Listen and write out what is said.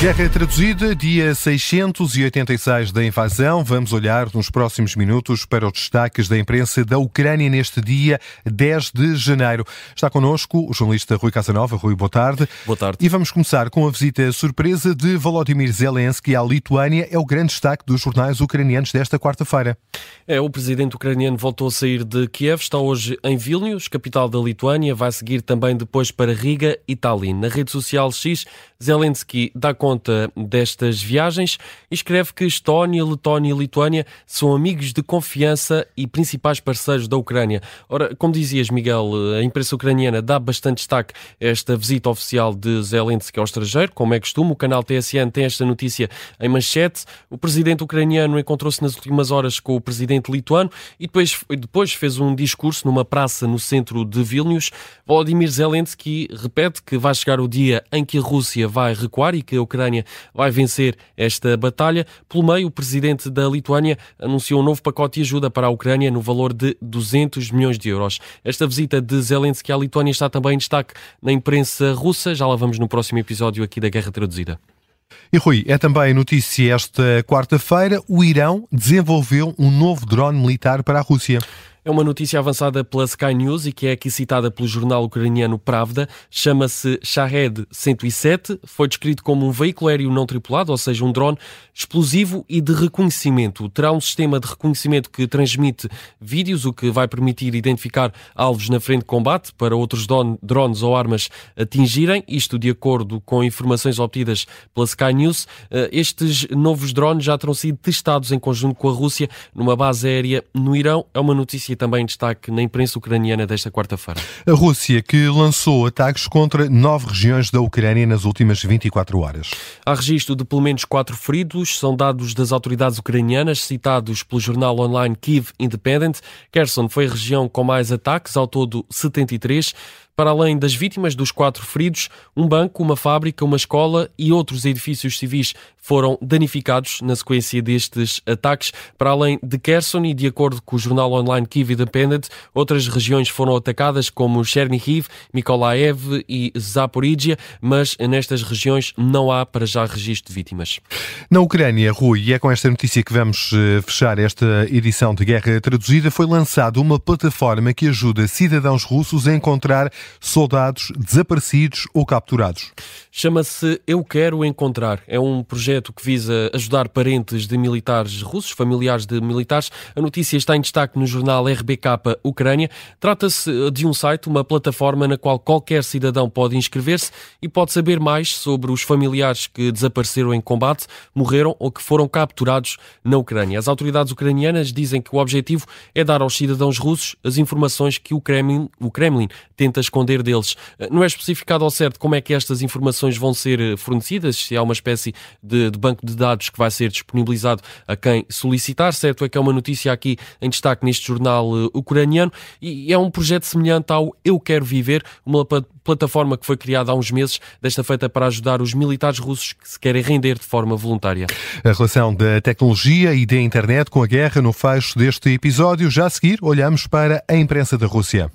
Guerra traduzida, dia 686 da invasão. Vamos olhar nos próximos minutos para os destaques da imprensa da Ucrânia neste dia 10 de janeiro. Está connosco o jornalista Rui Casanova. Rui, boa tarde. Boa tarde. E vamos começar com a visita surpresa de Volodymyr Zelensky à Lituânia. É o grande destaque dos jornais ucranianos desta quarta-feira. É, o presidente ucraniano voltou a sair de Kiev, está hoje em Vilnius, capital da Lituânia. Vai seguir também depois para Riga e Tallinn. Na rede social X, Zelensky dá conta conta destas viagens e escreve que Estónia, Letónia e Lituânia são amigos de confiança e principais parceiros da Ucrânia. Ora, como dizias, Miguel, a imprensa ucraniana dá bastante destaque a esta visita oficial de Zelensky ao estrangeiro, como é costume. O canal TSN tem esta notícia em manchete. O presidente ucraniano encontrou-se nas últimas horas com o presidente lituano e depois, depois fez um discurso numa praça no centro de Vilnius. Volodymyr Zelensky repete que vai chegar o dia em que a Rússia vai recuar e que a Ucrânia Ucrânia vai vencer esta batalha. Pelo meio, o presidente da Lituânia anunciou um novo pacote de ajuda para a Ucrânia no valor de 200 milhões de euros. Esta visita de Zelensky à Lituânia está também em destaque na imprensa russa. Já lá vamos no próximo episódio aqui da Guerra Traduzida. E Rui, é também notícia esta quarta-feira: o Irão desenvolveu um novo drone militar para a Rússia. É uma notícia avançada pela Sky News e que é aqui citada pelo jornal ucraniano Pravda. Chama-se Shahed 107. Foi descrito como um veículo aéreo não tripulado, ou seja, um drone explosivo e de reconhecimento. Terá um sistema de reconhecimento que transmite vídeos, o que vai permitir identificar alvos na frente de combate para outros drones ou armas atingirem. Isto de acordo com informações obtidas pela Sky News. Eh, estes novos drones já terão sido testados em conjunto com a Rússia numa base aérea no Irão. É uma notícia também destaque na imprensa ucraniana desta quarta-feira. A Rússia que lançou ataques contra nove regiões da Ucrânia nas últimas 24 horas. Há registro de pelo menos quatro feridos, são dados das autoridades ucranianas, citados pelo jornal online Kiev Independent. Kherson foi a região com mais ataques, ao todo 73. Para além das vítimas dos quatro feridos, um banco, uma fábrica, uma escola e outros edifícios civis foram danificados na sequência destes ataques. Para além de Kherson e de acordo com o jornal online Kiev Independent, outras regiões foram atacadas como Chernihiv, Mykolaiv e Zaporizhia, mas nestas regiões não há para já registro de vítimas. Na Ucrânia, Rui, e é com esta notícia que vamos eh, fechar esta edição de Guerra Traduzida, foi lançada uma plataforma que ajuda cidadãos russos a encontrar soldados desaparecidos ou capturados. Chama-se Eu Quero Encontrar. É um projeto que visa ajudar parentes de militares russos, familiares de militares. A notícia está em destaque no jornal RBK Ucrânia. Trata-se de um site, uma plataforma na qual qualquer cidadão pode inscrever-se e pode saber mais sobre os familiares que desapareceram em combate, morreram ou que foram capturados na Ucrânia. As autoridades ucranianas dizem que o objetivo é dar aos cidadãos russos as informações que o Kremlin, o Kremlin tenta esconder esconder deles. Eh, não é especificado ao certo como é que estas informações vão ser eh, fornecidas, se há uma espécie de, de, banco de dados que vai ser disponibilizado a quem solicitar. Certo é que é uma notícia aqui em destaque neste jornal uh, ucraniano e é um projeto semelhante ao Eu Quero Viver, uma plataforma que foi criada há uns meses, desta feita para ajudar os militares russos que se querem render de forma voluntária. A relação da tecnologia e da internet com a guerra no fecho deste episódio. Já a seguir, olhamos para a imprensa da Rússia.